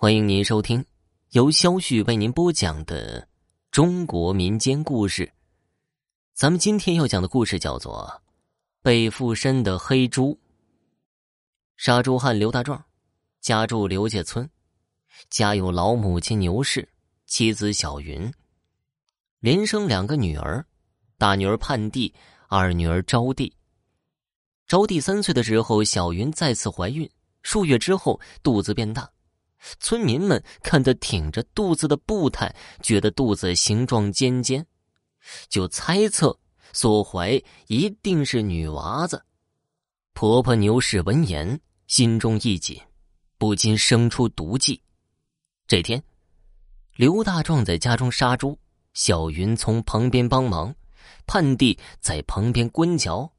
欢迎您收听由肖旭为您播讲的中国民间故事。咱们今天要讲的故事叫做《被附身的黑猪》。杀猪汉刘大壮家住刘家村，家有老母亲牛氏，妻子小云，连生两个女儿，大女儿盼娣，二女儿招娣。招娣三岁的时候，小云再次怀孕，数月之后肚子变大。村民们看他挺着肚子的步态，觉得肚子形状尖尖，就猜测所怀一定是女娃子。婆婆牛氏闻言，心中一紧，不禁生出毒计。这天，刘大壮在家中杀猪，小云从旁边帮忙，盼弟在旁边观瞧。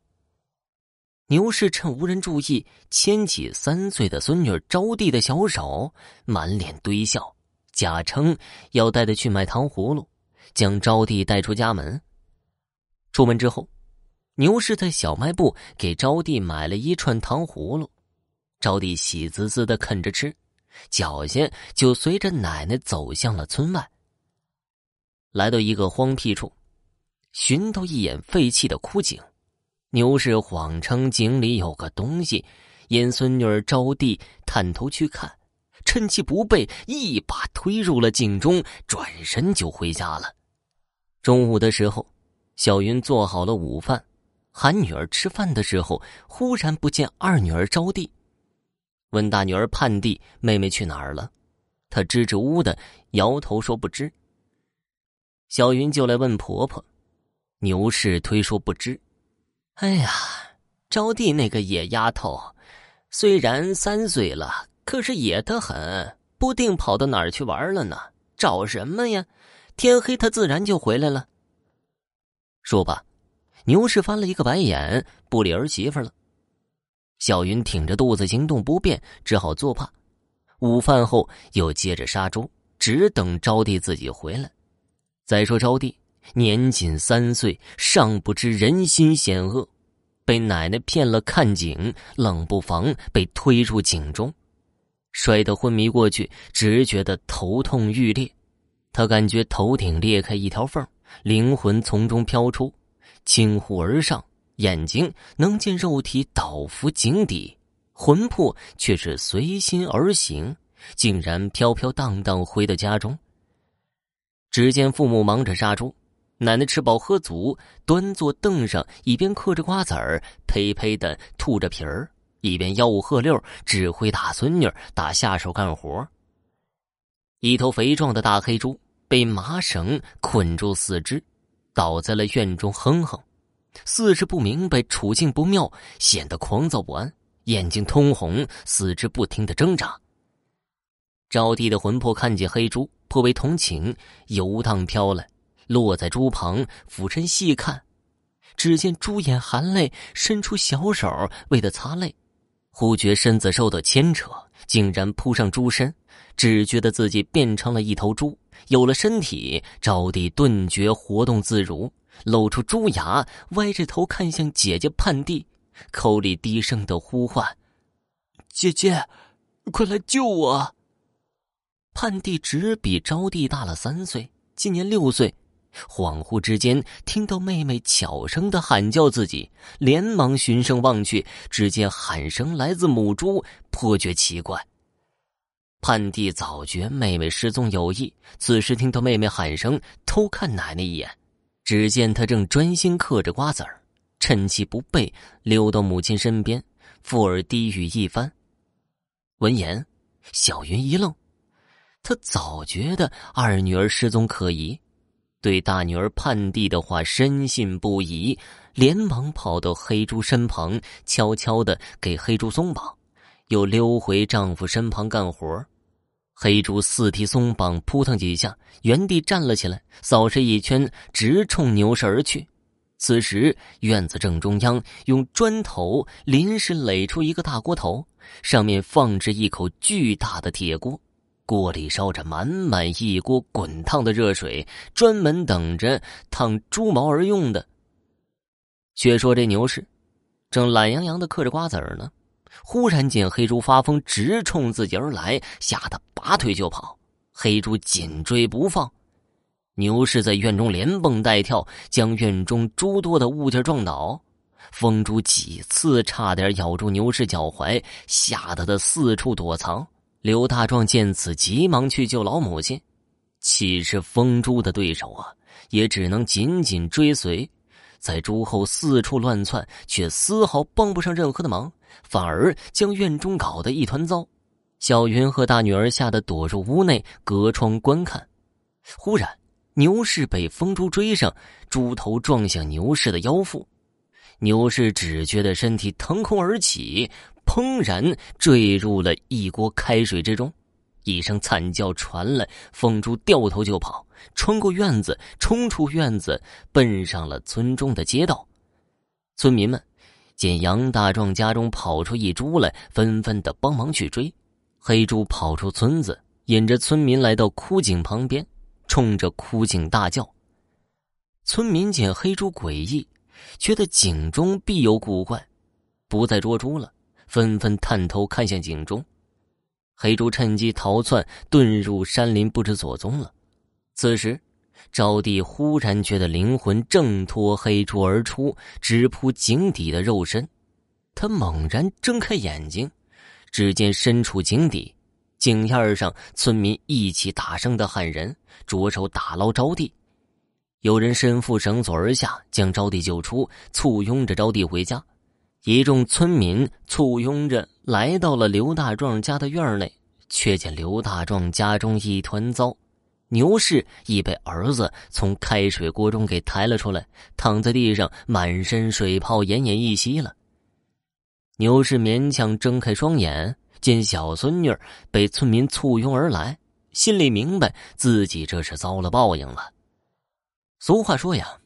牛氏趁无人注意，牵起三岁的孙女招娣的小手，满脸堆笑，假称要带她去买糖葫芦，将招娣带出家门。出门之后，牛氏在小卖部给招娣买了一串糖葫芦，招娣喜滋滋的啃着吃，脚下就随着奶奶走向了村外。来到一个荒僻处，寻到一眼废弃的枯井。牛氏谎称井里有个东西，因孙女儿招娣探头去看，趁其不备，一把推入了井中，转身就回家了。中午的时候，小云做好了午饭，喊女儿吃饭的时候，忽然不见二女儿招娣，问大女儿盼娣妹妹去哪儿了，她支支吾吾的摇头说不知。小云就来问婆婆，牛氏推说不知。哎呀，招娣那个野丫头，虽然三岁了，可是野得很，不定跑到哪儿去玩了呢。找什么呀？天黑她自然就回来了。说罢，牛氏翻了一个白眼，不理儿媳妇了。小云挺着肚子行动不便，只好作罢。午饭后又接着杀猪，只等招娣自己回来。再说招娣。年仅三岁，尚不知人心险恶，被奶奶骗了看井，冷不防被推入井中，摔得昏迷过去，只觉得头痛欲裂。他感觉头顶裂开一条缝，灵魂从中飘出，倾呼而上，眼睛能见肉体倒伏井底，魂魄却是随心而行，竟然飘飘荡荡回到家中。只见父母忙着杀猪。奶奶吃饱喝足，端坐凳上，一边嗑着瓜子儿，呸呸的吐着皮儿，一边吆五喝六，指挥大孙女打下手干活。一头肥壮的大黑猪被麻绳捆住四肢，倒在了院中哼哼，似是不明白处境不妙，显得狂躁不安，眼睛通红，四肢不停的挣扎。招娣的魂魄看见黑猪，颇为同情，游荡飘来。落在猪旁，俯身细看，只见猪眼含泪，伸出小手为他擦泪。忽觉身子受到牵扯，竟然扑上猪身，只觉得自己变成了一头猪，有了身体。招娣顿觉活动自如，露出猪牙，歪着头看向姐姐盼娣，口里低声的呼唤：“姐姐，快来救我！”盼娣只比招娣大了三岁，今年六岁。恍惚之间，听到妹妹悄声的喊叫自己，连忙循声望去，只见喊声来自母猪，颇觉奇怪。盼娣早觉妹妹失踪有异，此时听到妹妹喊声，偷看奶奶一眼，只见她正专心嗑着瓜子儿，趁其不备，溜到母亲身边，附耳低语一番。闻言，小云一愣，她早觉得二女儿失踪可疑。对大女儿盼娣的话深信不疑，连忙跑到黑猪身旁，悄悄的给黑猪松绑，又溜回丈夫身旁干活。黑猪四蹄松绑，扑腾几下，原地站了起来，扫视一圈，直冲牛舍而去。此时院子正中央，用砖头临时垒出一个大锅头，上面放置一口巨大的铁锅。锅里烧着满满一锅滚烫的热水，专门等着烫猪毛而用的。却说这牛氏正懒洋洋的嗑着瓜子儿呢，忽然见黑猪发疯，直冲自己而来，吓得拔腿就跑。黑猪紧追不放。牛氏在院中连蹦带跳，将院中诸多的物件撞倒。疯猪几次差点咬住牛氏脚踝，吓得他四处躲藏。刘大壮见此，急忙去救老母亲。岂是疯猪的对手啊？也只能紧紧追随，在猪后四处乱窜，却丝毫帮不上任何的忙，反而将院中搞得一团糟。小云和大女儿吓得躲入屋内，隔窗观看。忽然，牛氏被疯猪追上，猪头撞向牛氏的腰腹，牛氏只觉得身体腾空而起，砰然坠入了一锅开水之中。一声惨叫传来，凤珠掉头就跑，穿过院子，冲出院子，奔上了村中的街道。村民们见杨大壮家中跑出一猪来，纷纷的帮忙去追。黑猪跑出村子，引着村民来到枯井旁边。冲着枯井大叫。村民见黑猪诡异，觉得井中必有古怪，不再捉猪了，纷纷探头看向井中。黑猪趁机逃窜，遁入山林，不知所踪了。此时，招娣忽然觉得灵魂挣脱黑猪而出，直扑井底的肉身。他猛然睁开眼睛，只见身处井底。井沿上，村民一起大声的喊人，着手打捞招娣。有人身负绳索而下，将招娣救出，簇拥着招娣回家。一众村民簇拥着来到了刘大壮家的院内，却见刘大壮家中一团糟。牛氏已被儿子从开水锅中给抬了出来，躺在地上，满身水泡，奄奄一息了。牛氏勉强睁开双眼。见小孙女被村民簇拥而来，心里明白自己这是遭了报应了。俗话说呀，“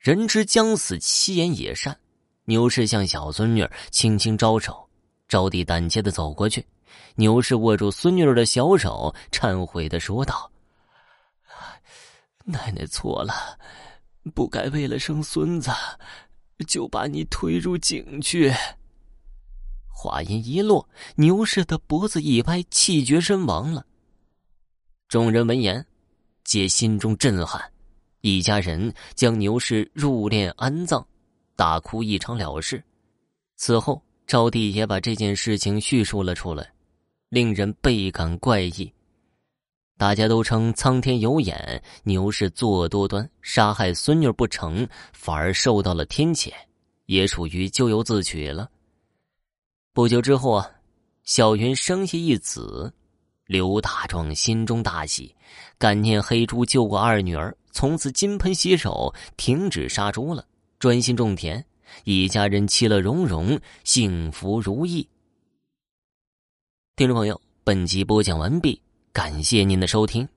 人之将死，其言也善。”牛氏向小孙女轻轻招手，招娣胆怯的走过去。牛氏握住孙女儿的小手，忏悔的说道：“奶奶错了，不该为了生孙子，就把你推入井去。”话音一落，牛氏的脖子一歪，气绝身亡了。众人闻言，皆心中震撼。一家人将牛氏入殓安葬，大哭一场了事。此后，招娣也把这件事情叙述了出来，令人倍感怪异。大家都称苍天有眼，牛氏作恶多端，杀害孙女不成，反而受到了天谴，也属于咎由自取了。不久之后啊，小云生下一子，刘大壮心中大喜，感念黑猪救过二女儿，从此金盆洗手，停止杀猪了，专心种田，一家人其乐融融，幸福如意。听众朋友，本集播讲完毕，感谢您的收听。